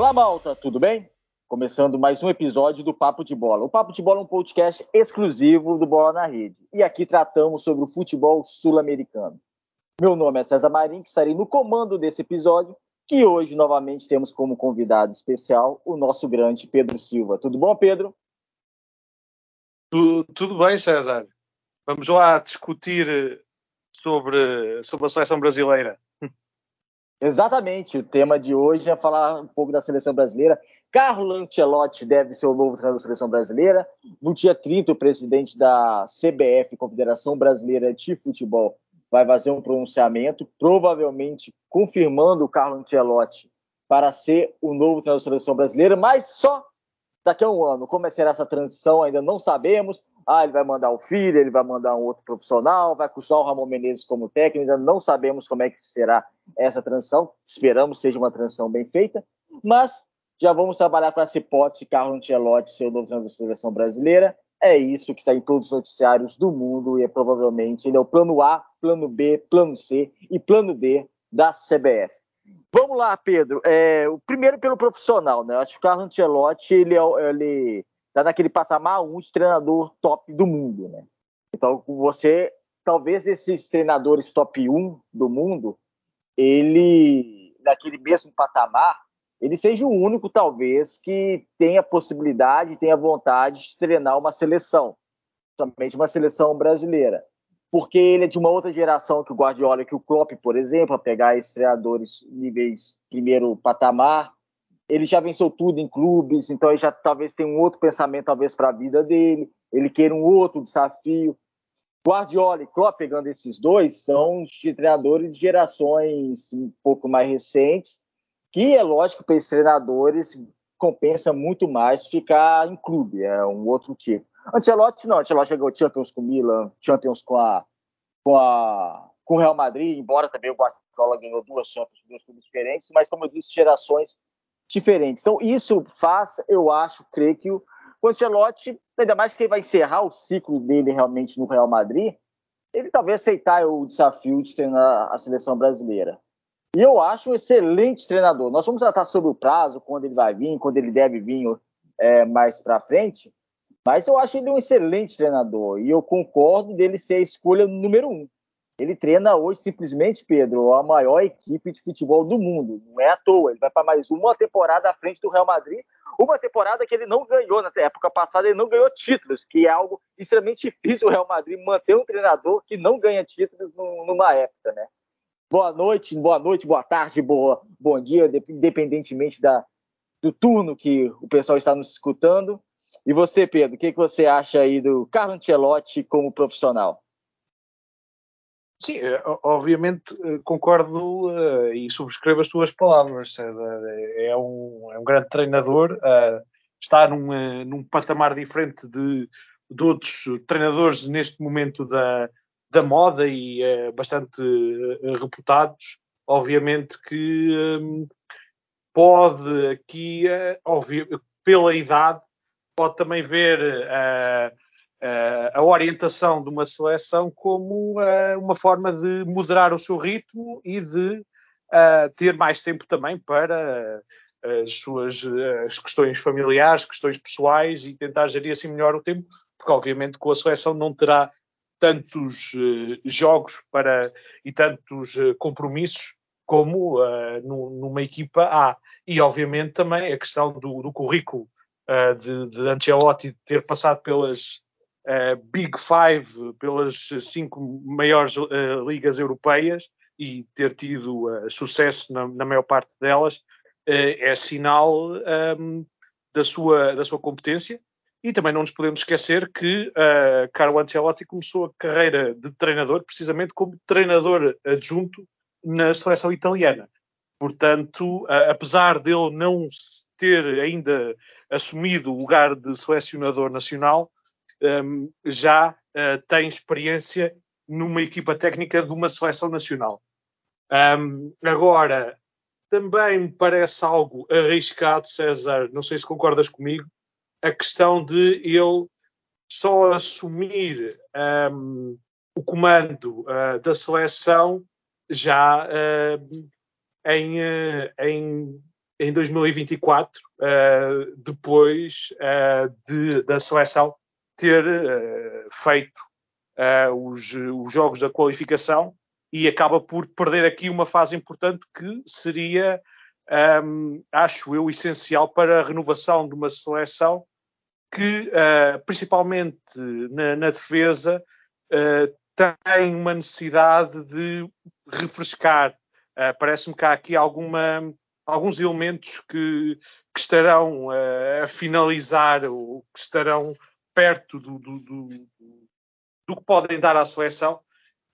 Olá, malta, tudo bem? Começando mais um episódio do Papo de Bola. O Papo de Bola é um podcast exclusivo do Bola na Rede. E aqui tratamos sobre o futebol sul-americano. Meu nome é César Marinho, que estarei no comando desse episódio, que hoje novamente temos como convidado especial o nosso grande Pedro Silva. Tudo bom, Pedro? Tudo, bem, César. Vamos lá discutir sobre, sobre a seleção brasileira. Exatamente, o tema de hoje é falar um pouco da seleção brasileira. Carlo Ancelotti deve ser o novo treinador da seleção brasileira. No dia 30, o presidente da CBF, Confederação Brasileira de Futebol, vai fazer um pronunciamento, provavelmente confirmando o Carlo Ancelotti para ser o novo treinador da seleção brasileira, mas só daqui a um ano. Como é será essa transição, ainda não sabemos. Ah, ele vai mandar o filho, ele vai mandar um outro profissional, vai custar o Ramon Menezes como técnico, ainda não sabemos como é que será essa transição. Esperamos seja uma transição bem feita, mas já vamos trabalhar com essa hipótese Carlo Ancelotti ser o novo treinador da seleção brasileira. É isso que está em todos os noticiários do mundo e é provavelmente ele é o plano A, plano B, plano C e plano D da CBF. Vamos lá, Pedro. É, primeiro pelo profissional, né? Acho que o Carlo Ancelotti ele, é, ele tá naquele patamar um treinador top do mundo, né? Então você, talvez esses treinadores top 1 do mundo, ele naquele mesmo patamar, ele seja o único talvez que tenha possibilidade, tenha vontade de treinar uma seleção, somente uma seleção brasileira porque ele é de uma outra geração que o Guardiola, que o Klopp, por exemplo, a pegar estreadores níveis primeiro patamar. Ele já venceu tudo em clubes, então ele já talvez tenha um outro pensamento talvez para a vida dele. Ele queira um outro desafio. Guardiola e Klopp, pegando esses dois, são de treinadores de gerações um pouco mais recentes, que é lógico para esses treinadores compensa muito mais ficar em clube, é um outro tipo. Ancelotti não, Ancelotti chegou Champions com o Milan, Champions com a com a com o Real Madrid, embora também o Guardiola ganhou duas Champions com dois clubes diferentes, mas como eu disse, gerações diferentes. Então isso faz, eu acho, creio que o, Ancelotti, ainda mais que ele vai encerrar o ciclo dele realmente no Real Madrid, ele talvez aceitar o desafio de treinar a seleção brasileira. E eu acho um excelente treinador. Nós vamos tratar sobre o prazo, quando ele vai vir, quando ele deve vir é, mais para frente. Mas eu acho ele um excelente treinador e eu concordo dele ser a escolha número um. Ele treina hoje simplesmente, Pedro, a maior equipe de futebol do mundo. Não é à toa. Ele vai para mais uma temporada à frente do Real Madrid. Uma temporada que ele não ganhou na época passada, ele não ganhou títulos, que é algo extremamente difícil o Real Madrid manter um treinador que não ganha títulos numa época, né? Boa noite, boa noite, boa tarde, boa, bom dia, independentemente da, do turno que o pessoal está nos escutando. E você, Pedro, o que, que você acha aí do Carlo Ancelotti como profissional? Sim, eh, obviamente eh, concordo uh, e subscrevo as tuas palavras, César. É um, é um grande treinador, uh, está num, uh, num patamar diferente de, de outros treinadores neste momento da, da moda e bastante reputados. Obviamente que um, pode aqui, pela idade, pode também ver a orientação de uma seleção como uh, uma forma de moderar o seu ritmo e de ter mais tempo também para as suas as questões familiares, questões pessoais e tentar gerir assim melhor o tempo, porque obviamente com a seleção não terá tantos jogos para e tantos compromissos como numa equipa A. E obviamente também a questão do, do currículo de, de Ancelotti ter passado pelas Big Five, pelas cinco maiores uh, ligas europeias e ter tido sucesso na, na, maior parte delas, é sinal um, ehm, da, sua, da sua competência. E também não nos podemos esquecer que uh, Carlo Ancelotti começou a carreira de treinador precisamente como treinador adjunto na seleção italiana. Portanto, uh, apesar dele não ter ainda assumido o lugar de selecionador nacional, um, já uh, tem experiência numa equipa técnica de uma seleção nacional. Um, agora, também me parece algo arriscado, César, não sei se concordas comigo, a questão de ele só assumir um, o comando uh, da seleção já uh, em, uh, em em 2024, uh, depois de, da seleção ter uh, feito os, os, jogos da qualificação e acaba por perder aqui uma fase importante que seria, um, acho eu, essencial para a renovação de uma seleção que, principalmente na, na defesa, tem uma necessidade de refrescar. Parece-me que há aqui alguma alguns elementos que, que estarão uh, a finalizar ou que estarão perto do, do, do, do, que podem dar à seleção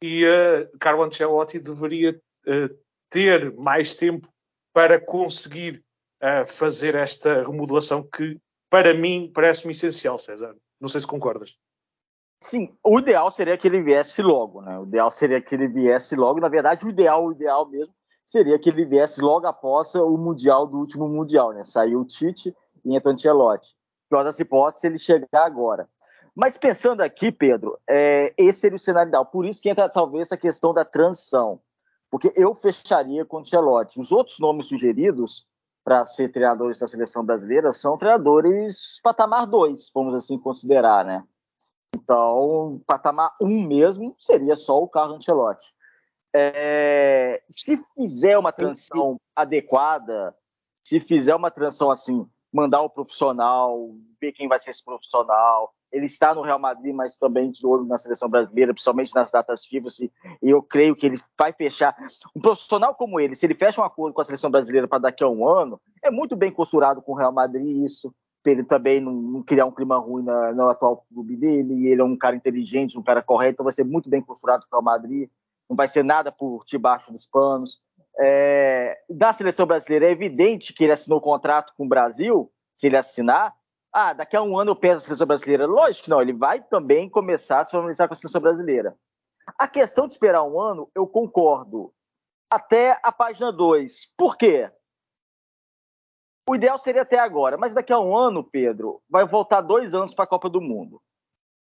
e uh, Carlo Ancelotti deveria uh, ter mais tempo para conseguir uh, fazer esta remodelação que para mim parece-me essencial, César. Não sei se concordas. Sim, o ideal seria que ele viesse logo, né? O ideal seria que ele viesse logo. Na verdade, o ideal, o ideal mesmo, seria que ele viesse logo após o Mundial do último Mundial, né? Saiu o Tite e entrou Ancelotti. Pior das hipóteses, ele chegar agora. Mas pensando aqui, Pedro, é, esse seria o cenário ideal. Por isso que entra talvez a questão da transição. Porque eu fecharia com o Ancelotti. Os outros nomes sugeridos para ser treinadores da seleção brasileira são treinadores patamar 2, vamos assim considerar, né? Então, patamar 1 um mesmo seria só o Carlo Ancelotti. É, se fizer uma transição adequada, se fizer uma transição assim, mandar o profissional, ver quem vai ser esse profissional, ele está no Real Madrid, mas também de olho na seleção brasileira, principalmente nas datas FIFA, e eu creio que ele vai fechar. Um profissional como ele, se ele fecha um acordo com a seleção brasileira para daqui a um ano, é muito bem costurado com o Real Madrid isso, para ele também não, não, criar um clima ruim na, no atual clube dele, e ele é um cara inteligente, um cara correto, então vai ser muito bem costurado com o Real Madrid não vai ser nada por debaixo dos panos. É, da seleção brasileira, é evidente que ele assinou contrato com o Brasil, se ele assinar. Ah, daqui a um ano eu peço a seleção brasileira. Lógico que não, ele vai também começar a se familiarizar com a seleção brasileira. A questão de esperar um ano, eu concordo. Até a página 2. Por quê? O ideal seria até agora, mas daqui a um ano, Pedro, vai voltar dois anos para a Copa do Mundo.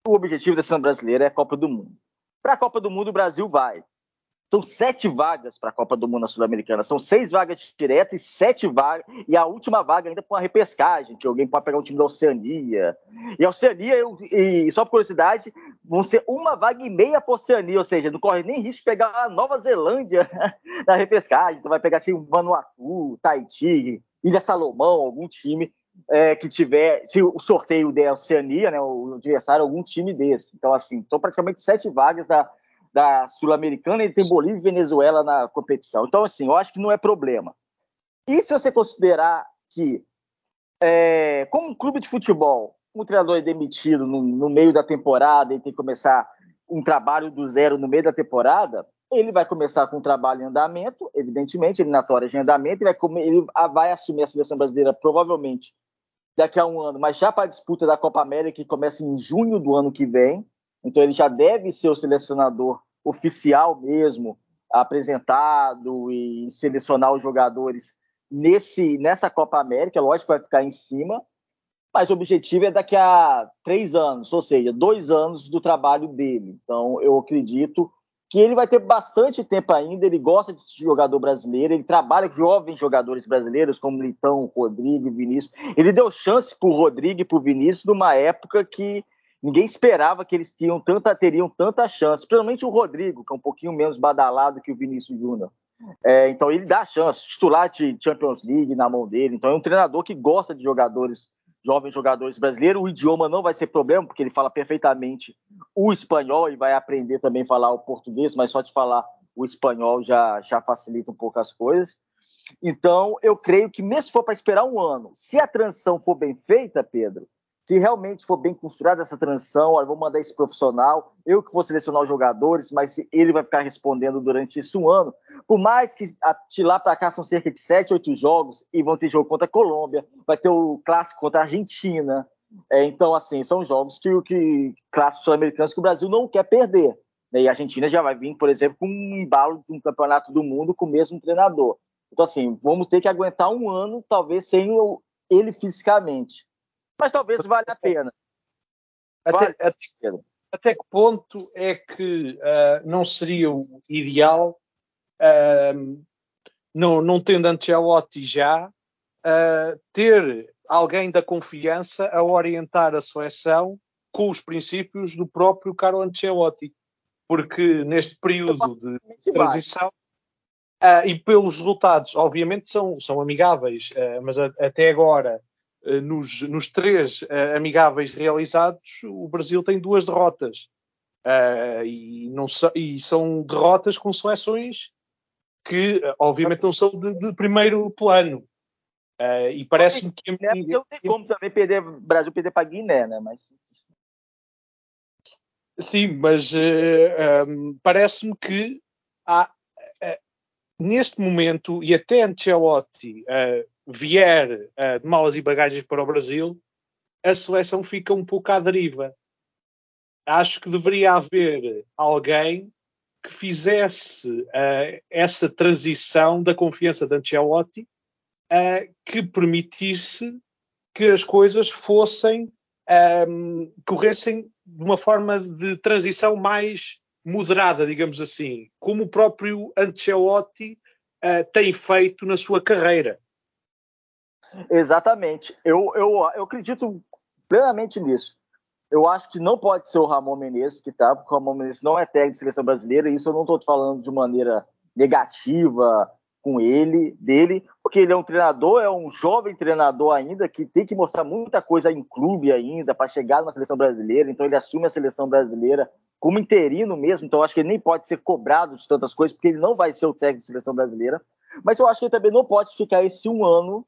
O objetivo da seleção brasileira é a Copa do Mundo. Para a Copa do Mundo, o Brasil vai. São sete vagas para a Copa do Mundo Sul-Americana. São seis vagas diretas e sete vagas. E a última vaga ainda para uma repescagem, que alguém pode pegar um time da Oceania. E a Oceania, eu, e só por curiosidade, vão ser uma vaga e meia para a Oceania, ou seja, não corre nem risco de pegar a Nova Zelândia na repescagem. Então vai pegar assim, Vanuatu, Tahiti, Ilha Salomão, algum time é, que tiver, se o sorteio der Oceania, né, o adversário, algum time desse. Então, assim, são praticamente sete vagas da, da Sul-Americana e tem Bolívia e Venezuela na competição. Então, assim, eu acho que não é problema. E se você considerar que, é, como um clube de futebol, um treinador é demitido no, no meio da temporada e tem que começar um trabalho do zero no meio da temporada, ele vai começar com um trabalho em andamento, evidentemente, eliminatórias em andamento, ele vai, ele vai assumir a seleção brasileira provavelmente daqui a um ano, mas já para a disputa da Copa América, que começa em junho do ano que vem. Então ele já deve ser o selecionador oficial mesmo, apresentado e selecionar os jogadores nesse, nessa Copa América. Lógico vai ficar em cima, mas o objetivo é daqui a três anos, ou seja, dois anos do trabalho dele. Então eu acredito que ele vai ter bastante tempo ainda, ele gosta de jogador brasileiro, ele trabalha com jovens jogadores brasileiros, como Litão, Rodrigo, Vinícius. Ele deu chance para o Rodrigo e para o Vinícius numa época que ninguém esperava que eles tinham tanta, teriam tanta chance, principalmente o Rodrigo, que é um pouquinho menos badalado que o Vinícius Júnior. É, então ele dá chance, titular de Champions League na mão dele. Então é um treinador que gosta de jogadores jovens jogadores brasileiros. O idioma não vai ser problema, porque ele fala perfeitamente o espanhol e vai aprender também a falar o português, mas só de falar o espanhol já, já facilita um pouco as coisas. Então, eu creio que, mesmo se for para esperar um ano, se a transição for bem feita, Pedro, se realmente for bem construída essa transição, olha, vou mandar esse profissional, eu que vou selecionar os jogadores, mas ele vai ficar respondendo durante esse um ano. Por mais que de lá para cá são cerca de sete, oito jogos e vão ter jogo contra a Colômbia, vai ter o clássico contra a Argentina. É, então, assim, são jogos que, que clássicos sul-americanos que o Brasil não quer perder. Né? E a Argentina já vai vir, por exemplo, com um embalo de um campeonato do mundo com o mesmo treinador. Então, assim, vamos ter que aguentar um ano, talvez sem ele fisicamente mas talvez valha a pena. Até, vale até, até, que ponto é que uh, não seria o ideal, uh, não, não tendo Ancelotti já, uh, ter alguém da confiança a orientar a seleção com os princípios do próprio Carlo Ancelotti. Porque neste período de transição, uh, e pelos resultados, obviamente são, são amigáveis, uh, mas a, até agora, nos, nos, três amigáveis realizados, o Brasil tem duas derrotas. E, não e, são derrotas com seleções que, obviamente, não são de, de primeiro plano. e parece-me que. É não tem como também perder, Brasil perder para Guiné, né? Mas Sim, mas uh, eh, um, ehm, parece-me que há, uh, neste momento, e até Ancelotti uh, vier de malas e bagagens para o Brasil, a seleção fica um pouco à deriva. Acho que deveria haver alguém que fizesse essa transição da confiança de Ancelotti que permitisse que as coisas fossem um, corressem de uma forma de transição mais moderada, digamos assim, como o próprio Ancelotti uh, tem feito na sua carreira. Exatamente. Eu, eu, eu acredito plenamente nisso. Eu acho que não pode ser o Ramon Menezes que tá, porque o Ramon Menezes não é técnico de seleção brasileira, e isso eu não estou falando de maneira negativa, com ele, dele, porque ele é um treinador, é um jovem treinador ainda que tem que mostrar muita coisa em clube ainda para chegar na seleção brasileira. Então ele assume a seleção brasileira como interino mesmo. Então eu acho que ele nem pode ser cobrado de tantas coisas, porque ele não vai ser o técnico da seleção brasileira. Mas eu acho que ele também não pode ficar esse um ano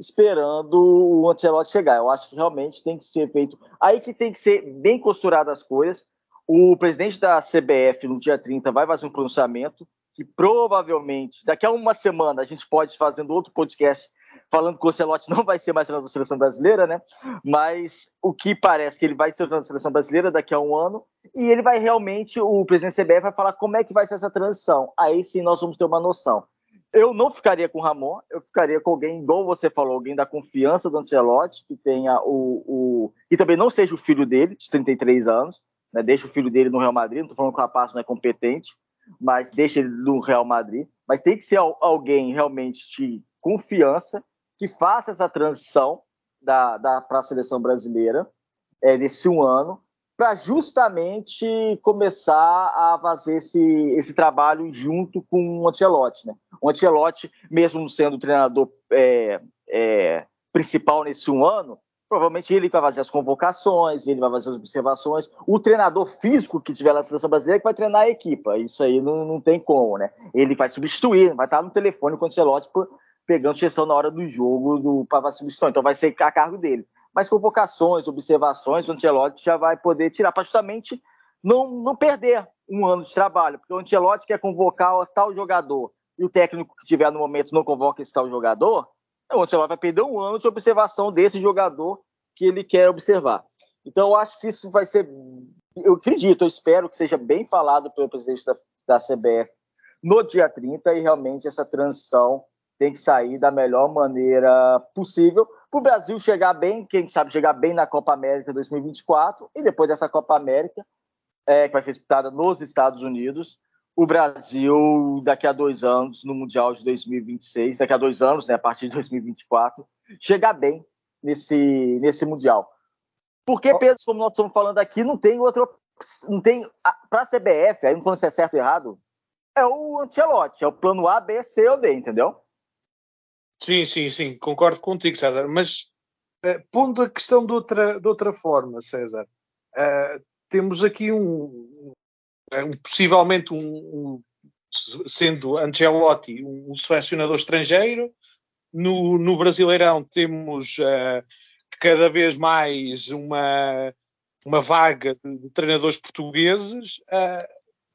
esperando o Ancelotti chegar. Eu acho que realmente tem que ser feito. Aí que tem que ser bem costuradas as coisas. O presidente da CBF, no dia 30, vai fazer um pronunciamento que provavelmente daqui a uma semana a gente pode fazendo outro podcast falando que o Ocelote não vai ser mais treinador da seleção brasileira, né? Mas o que parece que ele vai ser treinador da seleção brasileira daqui a um ano e ele vai realmente, o presidente CBF vai falar como é que vai ser essa transição. Aí sim nós vamos ter uma noção. Eu não ficaria com o Ramon, eu ficaria com alguém, igual você falou, alguém da confiança do Ancelotti, que tenha o, o. e também não seja o filho dele, de 33 anos, né? Deixa o filho dele no Real Madrid, não estou falando que o rapaz não é competente, mas deixa ele no Real Madrid. Mas tem que ser alguém realmente de confiança que faça essa transição da, da para a seleção brasileira é, nesse um ano, para justamente começar a fazer esse, esse trabalho junto com o Ancelotti. Né? O Ancelotti, mesmo sendo o treinador é, é, principal nesse um ano, Provavelmente ele vai fazer as convocações, ele vai fazer as observações. O treinador físico que tiver na seleção brasileira que vai treinar a equipa. Isso aí não, não tem como, né? Ele vai substituir, vai estar no telefone com o Ancelotti pegando gestão na hora do jogo para substituir. Então vai ser a cargo dele. Mas convocações, observações, o Ancelotti já vai poder tirar para justamente não, não perder um ano de trabalho. Porque o Ancelotti quer convocar tal jogador e o técnico que estiver no momento não convoca esse tal jogador, o Ancelotti vai perder um ano de observação desse jogador que ele quer observar. Então, eu acho que isso vai ser, eu acredito, eu espero que seja bem falado pelo presidente da, da CBF no dia 30 e realmente essa transição tem que sair da melhor maneira possível para o Brasil chegar bem, quem sabe chegar bem na Copa América 2024 e depois dessa Copa América, é, que vai ser disputada nos Estados Unidos, o Brasil, daqui a dois anos, no Mundial de 2026, daqui a dois anos, né, a partir de 2024, chegar bem nesse, nesse Mundial. Porque, Pedro, como nós estamos falando aqui, não tem outra. Não tem. Para a CBF, aí não falando se é certo ou errado, é o Ancelotti, é o plano A, B, C ou D, entendeu? Sim, sim, sim, concordo contigo, César. Mas uh, pondo a questão de outra, de outra forma, César, uh, temos aqui um, um, possivelmente um, um, sendo Ancelotti um selecionador estrangeiro. No, no Brasileirão temos uh, cada vez mais uma, uma vaga de, de treinadores portugueses. Uh,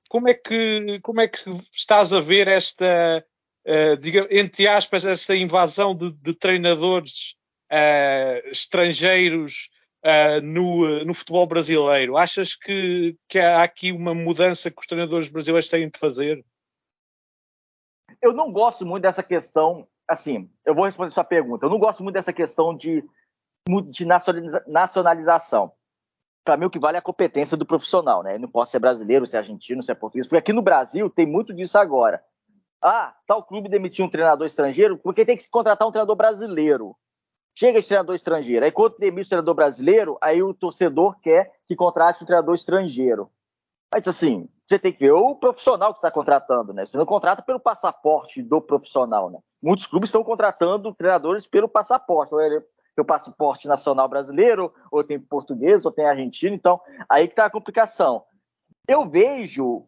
como, é que, como é que estás a ver esta, uh, diga, entre aspas, essa invasão de, de treinadores estrangeiros uh, no, no futebol brasileiro? Achas que, que há aqui uma mudança que os treinadores brasileiros têm de fazer? Eu não gosto muito dessa questão. Assim, eu vou responder sua pergunta. Eu não gosto muito dessa questão de, de nacionalização. Para mim, o que vale é a competência do profissional, né? Eu não posso ser brasileiro, ser argentino, ser português, porque aqui no Brasil tem muito disso agora. Ah, tal clube demitiu um treinador estrangeiro porque tem que contratar um treinador brasileiro. Chega esse treinador estrangeiro. Aí, quando demite o treinador brasileiro, aí o torcedor quer que contrate um treinador estrangeiro. Mas, assim, você tem que ver o profissional que está contratando, né? Você não contrata pelo passaporte do profissional, né? Muitos clubes estão contratando treinadores pelo passaporte. Ou ele tem o passaporte nacional brasileiro, ou tem português, ou tem argentino. Então, aí que está a complicação. Eu vejo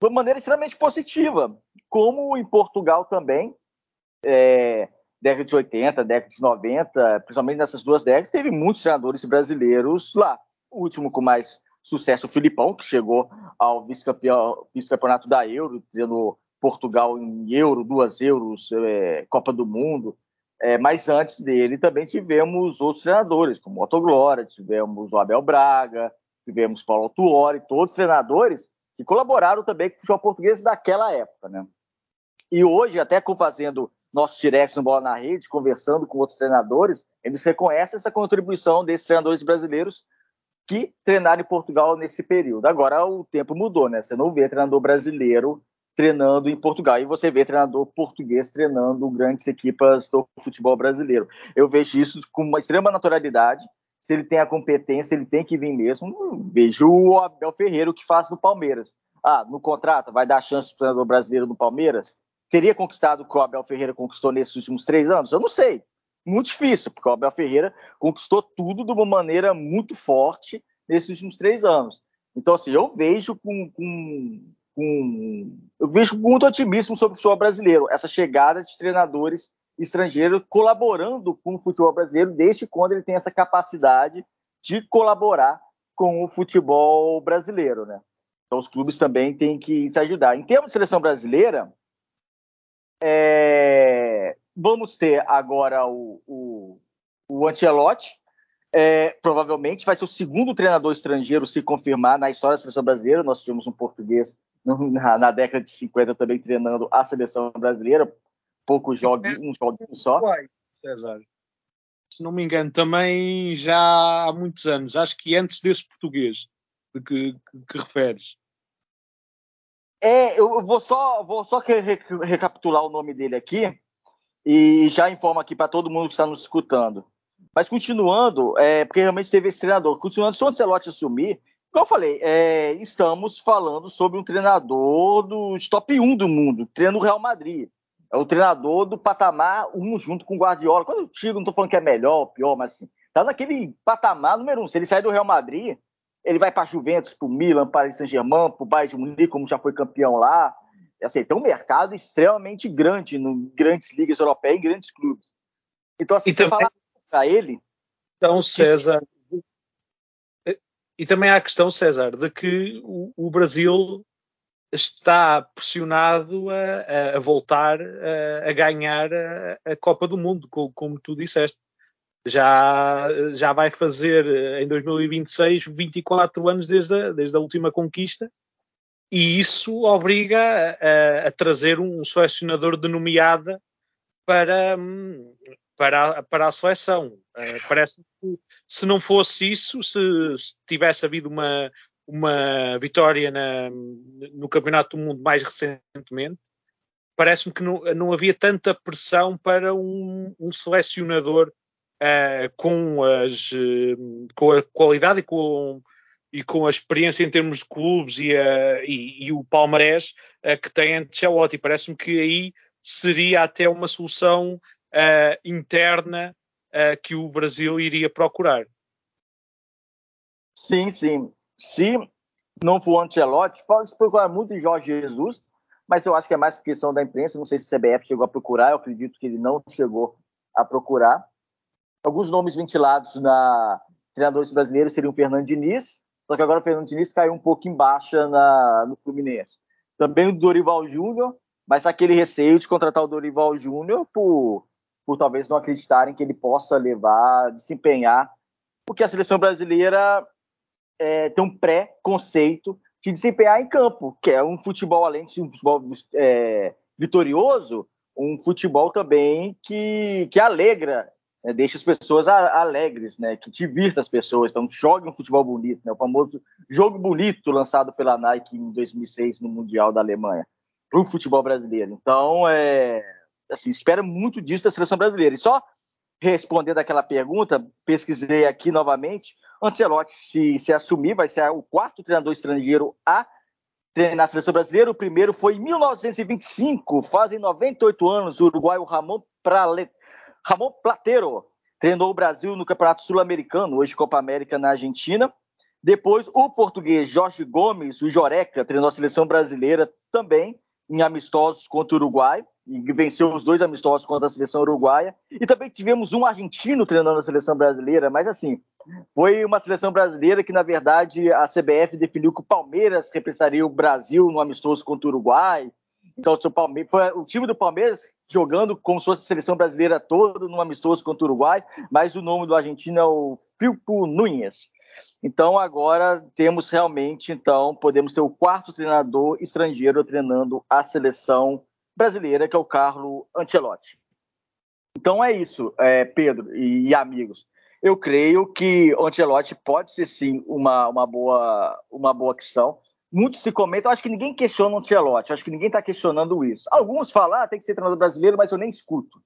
de uma maneira extremamente positiva, como em Portugal também, é, década de 80, década de 90, principalmente nessas duas décadas, teve muitos treinadores brasileiros lá. O último com mais sucesso, o Filipão, que chegou ao vice-campeonato vice da Euro, tendo Portugal em Euro, duas Euros, é, Copa do Mundo. É, mas antes dele também tivemos outros treinadores, como o Otto Glória, tivemos o Abel Braga, tivemos Paulo Tuori, todos treinadores que colaboraram também com o futebol português daquela época, né? E hoje, até fazendo nossos directs no Bola na Rede, conversando com outros treinadores, eles reconhecem essa contribuição desses treinadores brasileiros que treinaram em Portugal nesse período. Agora o tempo mudou, né? Você não vê treinador brasileiro treinando em Portugal e você vê treinador português treinando grandes equipas do futebol brasileiro. Eu vejo isso com uma extrema naturalidade. Se ele tem a competência, ele tem que vir mesmo. Vejo o Abel Ferreira o que faz no Palmeiras. Ah, no contrato, vai dar chance para o treinador brasileiro no Palmeiras? Teria conquistado o que o Abel Ferreira conquistou nesses últimos três anos? Eu não sei. Muito difícil, porque o Abel Ferreira conquistou tudo de uma maneira muito forte nesses últimos três anos. Então, assim, eu vejo com, com, com eu vejo muito otimismo sobre o futebol brasileiro, essa chegada de treinadores estrangeiros colaborando com o futebol brasileiro, desde quando ele tem essa capacidade de colaborar com o futebol brasileiro, né? Então os clubes também têm que se ajudar. Em termos de seleção brasileira, é, vamos ter agora o, o, o Ancelotti, é, provavelmente vai ser o segundo treinador estrangeiro se confirmar na história da seleção brasileira. Nós tivemos um português na, na década de 50 também treinando a seleção brasileira, poucos jogos, um joguinho só. César. Se não me engano, também já há muitos anos, acho que antes desse português de que, que, que referes. É, eu vou só, vou só recapitular o nome dele aqui e já informo aqui para todo mundo que está nos escutando. Mas continuando, é, porque realmente teve esse treinador, continuando, se o Ancelotti assumir, como eu falei, é, estamos falando sobre um treinador do top 1 do mundo, treino do Real Madrid. É o treinador do patamar 1 junto com o Guardiola. Quando eu digo, não estou falando que é melhor ou pior, mas assim, tá naquele patamar número 1. Se ele sair do Real Madrid, ele vai para Juventus, para o Milan, para Saint-Germain, para o Bayern de Munique, como já foi campeão lá. Assim, tem um mercado extremamente grande no grandes ligas europeias e grandes clubes. Então, assim, e você também... falar para ele. Então, César. E também há a questão, César, de que o, o Brasil está pressionado a, a voltar a, a ganhar a, a, Copa do Mundo, como, como tu disseste já, já vai fazer eh, em 2026 24 anos desde a, desde a última conquista e isso obriga a, a trazer um selecionador de nomeada para, para, a, para a seleção. Uh, parece que se não fosse isso, se, se tivesse havido uma, uma vitória na, no Campeonato do Mundo mais recentemente, parece-me que não, não havia tanta pressão para um, um selecionador uh, com, as, uh, com a qualidade e com, e com a experiência em termos de clubes e, e, e o palmarés que tem Ancelotti. Parece-me que aí seria até uma solução interna que o Brasil iria procurar. Sim, sim. Se não for Ancelotti, pode procurar muito em Jorge Jesus, mas eu acho que é mais questão da imprensa. Não sei se o CBF chegou a procurar, eu acredito que ele não chegou a procurar. Alguns nomes ventilados na treinadores brasileiros seriam Fernando Diniz, só que agora o Fernando Diniz caiu um pouco em baixa na, no Fluminense. Também o Dorival Júnior, mas aquele receio de contratar o Dorival Júnior por, por talvez não acreditarem que ele possa levar, desempenhar, porque a seleção brasileira é, tem um pré-conceito de desempenhar em campo, que é um futebol, além de um futebol é, vitorioso, um futebol também que, que alegra né, deixa as pessoas alegres, né, que divirta as pessoas. Então, jogue um futebol bonito, né, o famoso jogo bonito lançado pela Nike em 2006 no Mundial da Alemanha. para o futebol brasileiro. Então, é, assim, espera muito disso da seleção brasileira. E só respondendo aquela pergunta, pesquisei aqui novamente. Ancelotti, se, se assumir, vai ser o quarto treinador estrangeiro a treinar a seleção brasileira. O primeiro foi em 1925, fazem 98 anos, o uruguaio Ramon, Prale... Ramon Platero treinou o Brasil no Campeonato Sul-Americano, hoje Copa América na Argentina. Depois, o português Jorge Gomes, o Joreca, treinou a seleção brasileira também em amistosos contra o Uruguai e venceu os dois amistosos contra a seleção uruguaia. E também tivemos um argentino treinando a seleção brasileira, mas assim, foi uma seleção brasileira que, na verdade, a CBF definiu que o Palmeiras representaria o Brasil no amistoso contra o Uruguai. Então, o, Palmeiras, foi o time do Palmeiras jogando como se fosse a seleção brasileira toda no amistoso contra o Uruguai, mas o nome do argentino é o Filpo Nunes. Então agora temos realmente, então, podemos ter o quarto treinador estrangeiro treinando a seleção brasileira, que é o Carlo Ancelotti. Então é isso, é, Pedro e, e, amigos. Eu creio que Ancelotti pode ser sim uma, uma, boa, uma boa opção. Muito se comenta, eu acho que ninguém questiona o Ancelotti, acho que ninguém está questionando isso. Alguns falam, ah, tem que ser treinador brasileiro, mas eu nem escuto.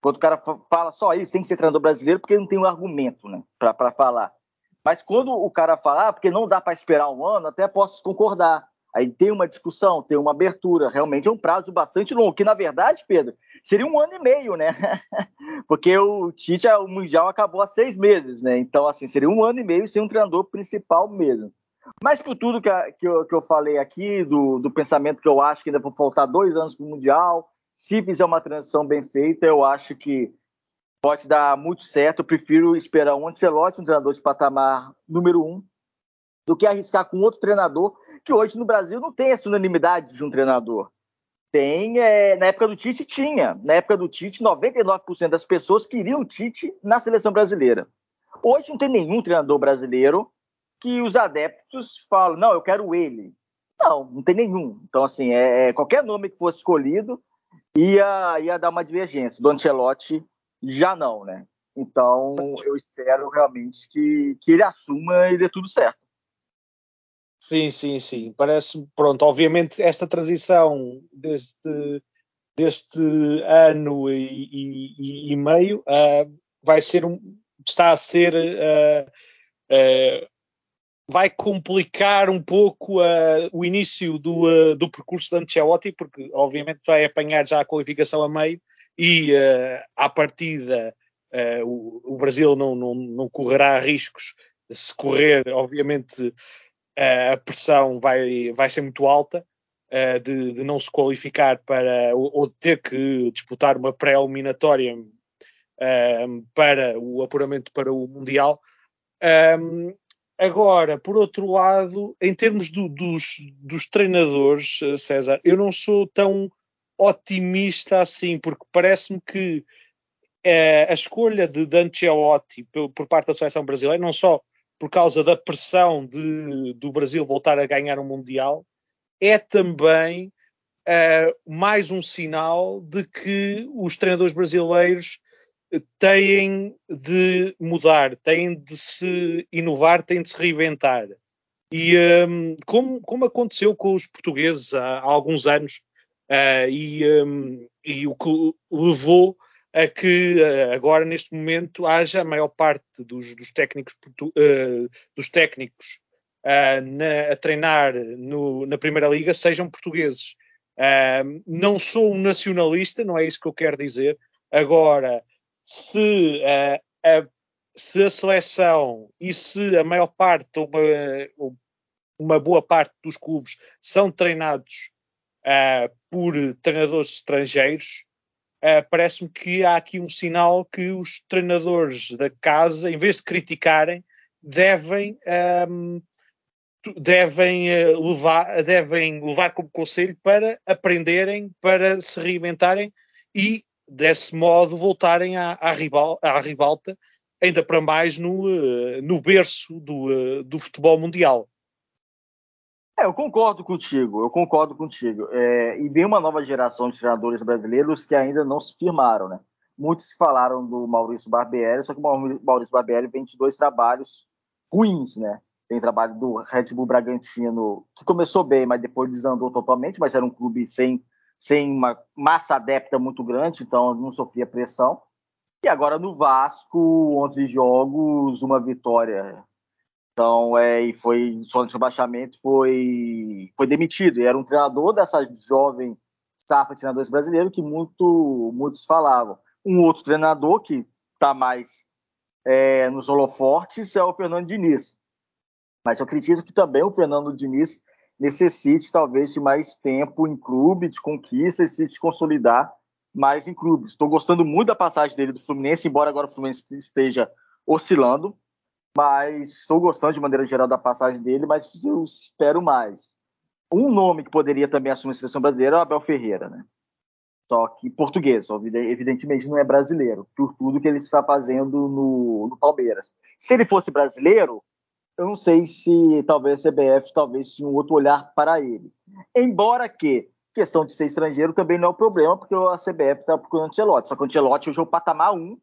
Quando o cara fala só isso, tem que ser treinador brasileiro, porque não tem um argumento né, para falar. Mas quando o cara fala, ah, porque não dá para esperar um ano, até posso concordar. Aí tem uma discussão, tem uma abertura. Realmente é um prazo bastante longo, que na verdade, Pedro, seria um ano e meio, né? Porque o Tite, o Mundial acabou há seis meses, né? Então, assim, seria um ano e meio sem um treinador principal mesmo. Mas por tudo que, que, eu, que eu falei aqui, do, do pensamento que eu acho que ainda vão faltar dois anos para o Mundial, se fizer uma transição bem feita, eu acho que pode dar muito certo. Eu prefiro esperar um Ancelotti, um treinador de patamar número um, do que arriscar com outro treinador, que hoje no Brasil não tem essa unanimidade de um treinador. Tem, é, na época do Tite tinha. Na época do Tite, 99% das pessoas queriam o Tite na seleção brasileira. Hoje não tem nenhum treinador brasileiro que os adeptos falam, não, eu quero ele. Não, não tem nenhum. Então, assim, é, é qualquer nome que fosse escolhido ia, ia dar uma divergência. Do Ancelotti já não, né? Então eu espero realmente que, que ele assuma e dê tudo certo. Sim, sim, sim. Parece, pronto, obviamente esta transição deste, deste ano e, e, e meio uh, vai ser um, está a ser uh, uh, vai complicar um pouco o início do, do percurso de Ancelotti, porque obviamente vai apanhar já a qualificação a meio e uh, à partida uh, o, o, Brasil não, não, não, correrá riscos. Se correr, obviamente, uh, a pressão vai, vai ser muito alta de, de, não se qualificar para ou, de ter que disputar uma pré-eliminatória para o apuramento para o Mundial. Um, Agora, por outro lado, em termos do, dos, dos, treinadores, César, eu não sou tão otimista assim, porque parece-me que é, a escolha de Ancelotti por, por parte da seleção brasileira, não só por causa da pressão de, do Brasil voltar a ganhar um Mundial, é também é, mais um sinal de que os treinadores brasileiros têm de mudar, têm de se inovar, têm de se reinventar. E um, como, como, aconteceu com os portugueses há, há alguns anos, Uh, e, um, e, o que levou a que uh, agora neste momento haja a maior parte dos, dos técnicos, uh, dos técnicos na, a treinar no, na Primeira Liga sejam portugueses. não sou um nacionalista, não é isso que eu quero dizer. Agora, se, a, se a seleção e se a maior parte, uma, uma boa parte dos clubes são treinados uh, por treinadores estrangeiros, uh, parece-me que há aqui um sinal que os treinadores da casa, em vez de criticarem, devem, um, devem, uh, levar, devem levar como conselho para aprenderem, para se reinventarem e, desse modo, voltarem à, à, rival, à ribalta, ainda para mais no, no berço do, do futebol mundial. É, eu concordo contigo, eu concordo contigo. É, e vem uma nova geração de treinadores brasileiros que ainda não se firmaram, né? Muitos falaram do Maurício Barbieri, só que o Maurício Barbieri vem de dois trabalhos ruins, né? Tem trabalho do Red Bull Bragantino, que começou bem, mas depois desandou totalmente, mas era um clube sem sem uma massa adepta muito grande, então não sofria pressão. E agora no Vasco, 11 jogos, uma vitória. Então, é, e foi, só de rebaixamento, foi, foi demitido. E era um treinador dessa jovem safra de treinadores brasileiros que muito, muitos falavam. Um outro treinador que está mais é, nos holofortes é o Fernando Diniz. Mas eu acredito que também o Fernando Diniz necessite talvez de mais tempo em clube, de conquista e se consolidar mais em clube. Estou gostando muito da passagem dele do Fluminense, embora agora o Fluminense esteja oscilando, mas estou gostando de maneira geral da passagem dele, mas eu espero mais. Um nome que poderia também assumir a seleção brasileira é o Abel Ferreira, né? Só que português, evidentemente não é brasileiro, por tudo que ele está fazendo no, no Palmeiras. Se ele fosse brasileiro, eu não sei se talvez a CBF talvez tinha um outro olhar para ele. Embora que questão de ser estrangeiro também não é o problema, porque a CBF está procurando o Ancelotti. Só que o Ancelotti hoje é o patamar 1,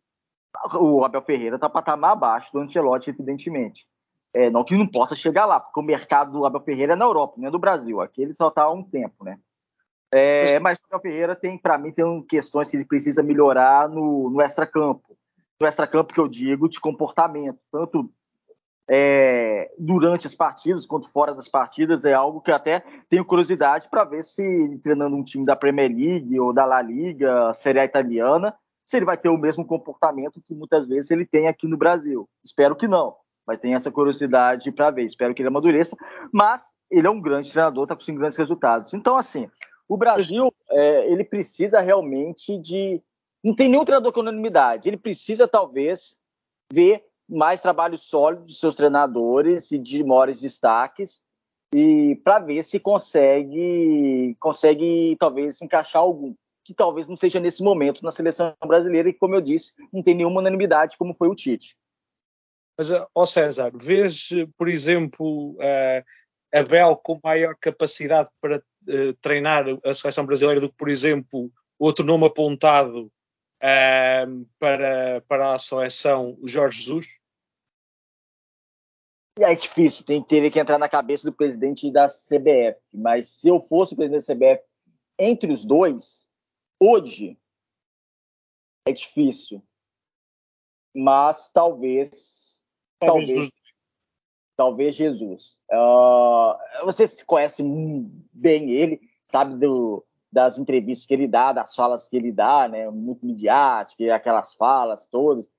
o Abel Ferreira está patamar abaixo do Ancelotti, evidentemente. É, não que não possa chegar lá, porque o mercado do Abel Ferreira é na Europa, não é do Brasil. Aqui ele só está há um tempo, né? É, mas o Abel Ferreira tem, para mim, tem questões que ele precisa melhorar no, no extracampo. No extracampo que eu digo de comportamento, tanto é, durante as partidas quanto fora das partidas, é algo que até tenho curiosidade para ver se treinando um time da Premier League ou da La Liga, Série A italiana, se ele vai ter o mesmo comportamento que muitas vezes ele tem aqui no Brasil. Espero que não. Mas tem essa curiosidade para ver. Espero que ele amadureça. Mas ele é um grande treinador, está conseguindo grandes resultados. Então, assim, o Brasil é, ele precisa realmente de. Não tem nenhum treinador com unanimidade. Ele precisa, talvez, ver mais trabalho sólido de seus treinadores e de maiores destaques e para ver se consegue consegue talvez encaixar algum que talvez não seja nesse momento na seleção brasileira e como eu disse não tem nenhuma unanimidade como foi o Tite. Mas ó César, vês por exemplo uh, Abel com maior capacidade para uh, treinar a seleção brasileira do que por exemplo outro nome apontado uh, para, para a seleção, Jorge Jesus? É difícil, tem que ter que entrar na cabeça do presidente da CBF. Mas se eu fosse o presidente da CBF entre os dois, hoje é difícil. Mas talvez. Talvez. Talvez Jesus. Uh, você conhece bem ele, sabe do, das entrevistas que ele dá, das falas que ele dá, né? Muito midiático, aquelas falas todas.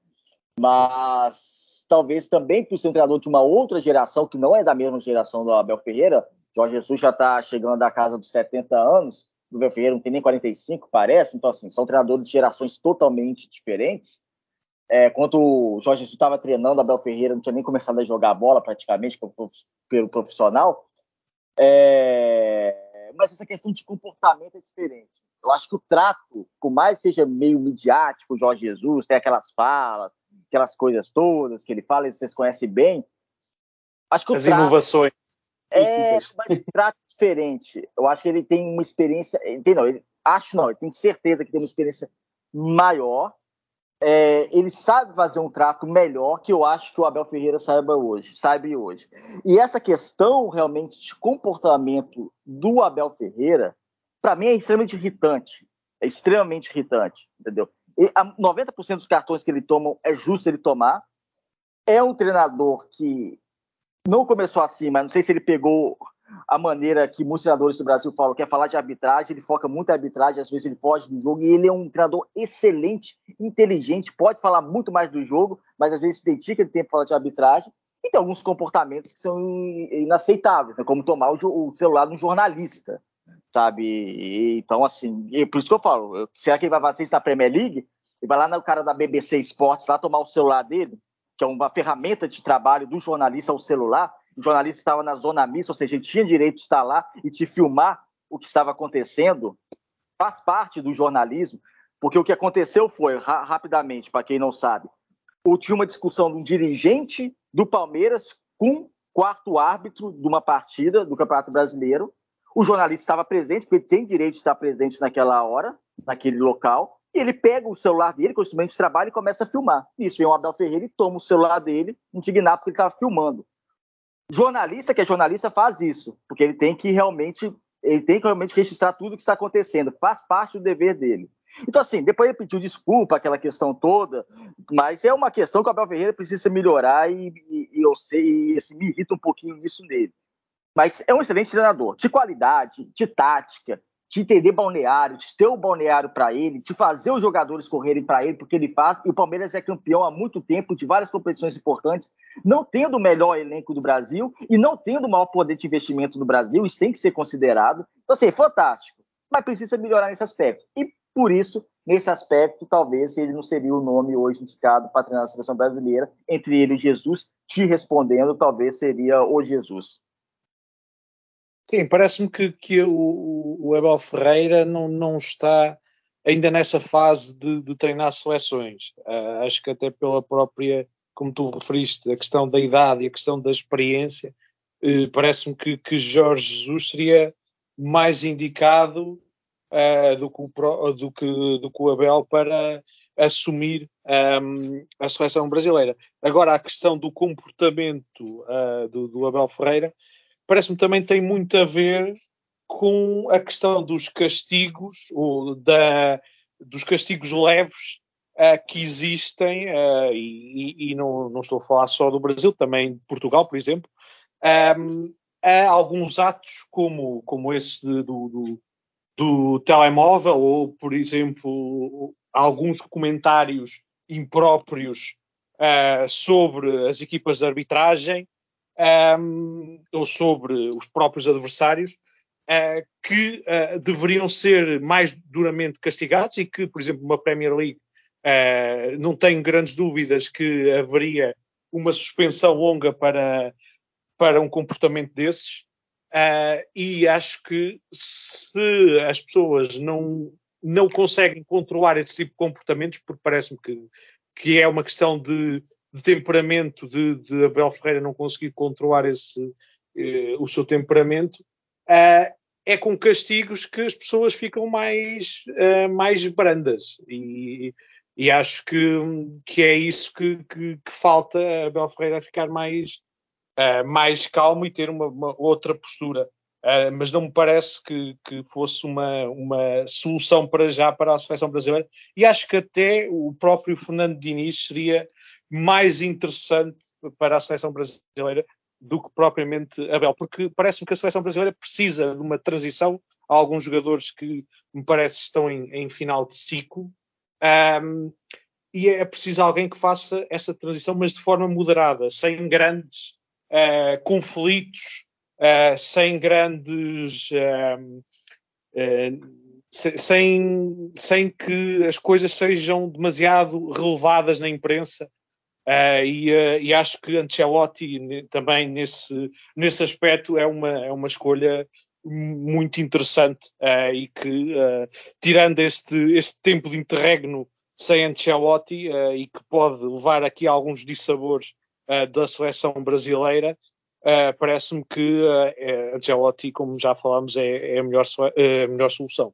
Mas talvez também por ser um treinador de uma outra geração, que não é da mesma geração do Abel Ferreira. Jorge Jesus já está chegando à casa dos 70 anos, o Abel Ferreira não tem nem 45, parece. Então, assim, são treinadores de gerações totalmente diferentes. É, quando o Jorge Jesus estava treinando, Abel Ferreira não tinha nem começado a jogar bola praticamente pelo profissional. É, mas essa questão de comportamento é diferente. Eu acho que o trato, por mais seja meio midiático, o Jorge Jesus, tem aquelas falas, aquelas coisas todas que ele fala, e vocês conhecem bem. Acho que As trato, inovações. É, mas um trato diferente. Eu acho que ele tem uma experiência. Entendeu? Ele, acho não, ele tem certeza que tem uma experiência maior. É, ele sabe fazer um trato melhor que eu acho que o Abel Ferreira saiba hoje, sabe hoje. E essa questão realmente de comportamento do Abel Ferreira, para mim é extremamente irritante. É extremamente irritante, entendeu? 90% dos cartões que ele toma é justo ele tomar. É um treinador que não começou assim, mas não sei se ele pegou a maneira que muitos treinadores do Brasil falam, que é falar de arbitragem, ele foca muito em arbitragem, às vezes ele foge do jogo, e ele é um treinador excelente, inteligente, pode falar muito mais do jogo, mas às vezes se dedica de tempo para falar de arbitragem, e tem alguns comportamentos que são inaceitáveis, né? como tomar o celular de um jornalista sabe? E, então, assim, e por isso que eu falo, será que ele vai assistir na Premier League? E vai lá no cara da BBC Sports lá tomar o celular dele, que é uma ferramenta de trabalho do jornalista ao celular. O jornalista estava na zona mista, ou seja, ele tinha direito de estar lá e de filmar o que estava acontecendo. Faz parte do jornalismo, porque o que aconteceu foi, ra rapidamente, para quem não sabe, tinha uma discussão de um dirigente do Palmeiras com quarto árbitro de uma partida do Campeonato Brasileiro, o jornalista estava presente, porque ele tem direito de estar presente naquela hora, naquele local, e ele pega o celular dele, com o instrumento de trabalho, e começa a filmar. Isso vem o Abel Ferreira e toma o celular dele, indignado porque ele estava filmando. Jornalista que é jornalista faz isso, porque ele tem que realmente ele tem que realmente registrar tudo o que está acontecendo, faz parte do dever dele. Então, assim, depois ele pediu desculpa, aquela questão toda, mas é uma questão que o Abel Ferreira precisa melhorar e, e, e eu sei, e assim, me irrita um pouquinho isso nele. Mas é um excelente treinador, de qualidade, de tática, de entender balneário, de ter o balneário para ele, de fazer os jogadores correrem para ele, porque ele faz. E o Palmeiras é campeão há muito tempo de várias competições importantes, não tendo o melhor elenco do Brasil e não tendo o maior poder de investimento do Brasil, isso tem que ser considerado. Então, assim, é fantástico, mas precisa melhorar nesse aspecto. E por isso, nesse aspecto, talvez ele não seria o nome hoje indicado para treinar a seleção brasileira. Entre ele e Jesus, te respondendo, talvez seria o Jesus. Sim, parece-me que, que o, o Abel Ferreira não, não está ainda nessa fase de, de treinar seleções. Uh, acho que até pela própria, como tu referiste, a questão da idade e a questão da experiência, uh, parece-me que, que Jorge Jesus seria mais indicado uh, do, que o, do, que, do que o Abel para assumir um, a seleção brasileira. Agora, a questão do comportamento uh, do, do, Abel Ferreira parece-me também tem muito a ver com a questão dos castigos, ou da, dos castigos leves uh, que existem, uh, e, e não, não, estou a falar só do Brasil, também de Portugal, por exemplo, um, há alguns atos como, como esse de, do, do, do telemóvel, ou, por exemplo, alguns comentários impróprios uh, sobre as equipas de arbitragem um, ou sobre os próprios adversários, uh, que uh, deveriam ser mais duramente castigados e que, por exemplo, uma Premier League não tenho grandes dúvidas que haveria uma suspensão longa para, para um comportamento desses. Uh, e acho que se as pessoas não, não conseguem controlar esse tipo de comportamentos, porque parece-me que, que é uma questão de, de temperamento de, de, Abel Ferreira não conseguir controlar esse, uh, o seu temperamento, uh, é com castigos que as pessoas ficam mais, mais brandas. E, e, acho que, que é isso que, que, que falta a Abel Ferreira ficar mais uh, mais calmo e ter uma, uma outra postura. Uh, mas não me parece que, que, fosse uma, uma solução para já para a seleção brasileira. E acho que até o próprio Fernando Diniz seria mais interessante para a seleção brasileira do que propriamente Abel, porque parece-me que a seleção brasileira precisa de uma transição. Há alguns jogadores que me parece estão em, em final de ciclo. Um, e é preciso alguém que faça essa transição, mas de forma moderada, sem grandes uh, conflitos, uh, sem grandes. Uh, sem, sem que as coisas sejam demasiado relevadas na imprensa. E, e, acho que Ancelotti também nesse, nesse aspecto é uma, é uma escolha muito interessante uh, e que, uh, tirando este, este tempo de interregno sem Ancelotti uh, e que pode levar aqui alguns dissabores uh, da seleção brasileira, uh, parece-me que uh, Ancelotti, como já falamos, é, é a, melhor, é a melhor solução.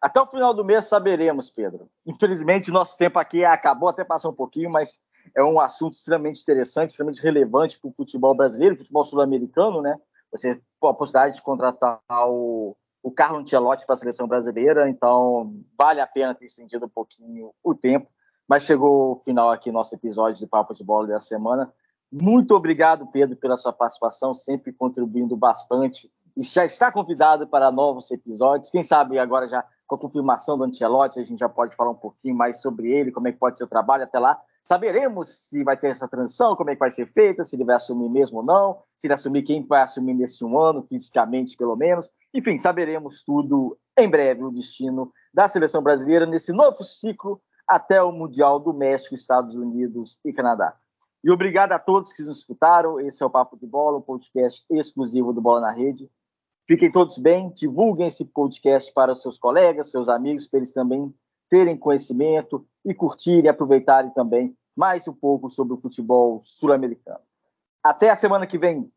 Até o final do mês saberemos, Pedro. Infelizmente, nosso tempo aqui acabou, até passou um pouquinho, mas é um assunto extremamente interessante, extremamente relevante para o futebol brasileiro, futebol sul-americano, né? Você pô, a possibilidade de contratar o, o Carlo Ancelotti para a seleção brasileira, então vale a pena ter estendido um pouquinho o tempo. Mas chegou o final aqui nosso episódio de Papo de Bola dessa semana. Muito obrigado, Pedro, pela sua participação, sempre contribuindo bastante. E já está convidado para novos episódios. Quem sabe agora já com a confirmação do Ancelotti, a gente já pode falar um pouquinho mais sobre ele, como é que pode ser o trabalho até lá. Saberemos se vai ter essa transição, como é que vai ser feita, se ele vai assumir mesmo ou não, se ele assumir quem vai assumir nesse um ano, fisicamente pelo menos. Enfim, saberemos tudo em breve, o destino da seleção brasileira nesse novo ciclo até o Mundial do México, Estados Unidos e Canadá. E obrigado a todos que nos escutaram. Esse é o Papo de Bola, um podcast exclusivo do Bola na Rede. Fiquem todos bem, divulguem esse podcast para os seus colegas, seus amigos, para eles também terem conhecimento e curtirem aproveitarem também mais um pouco sobre o futebol sul-americano. Até a semana que vem.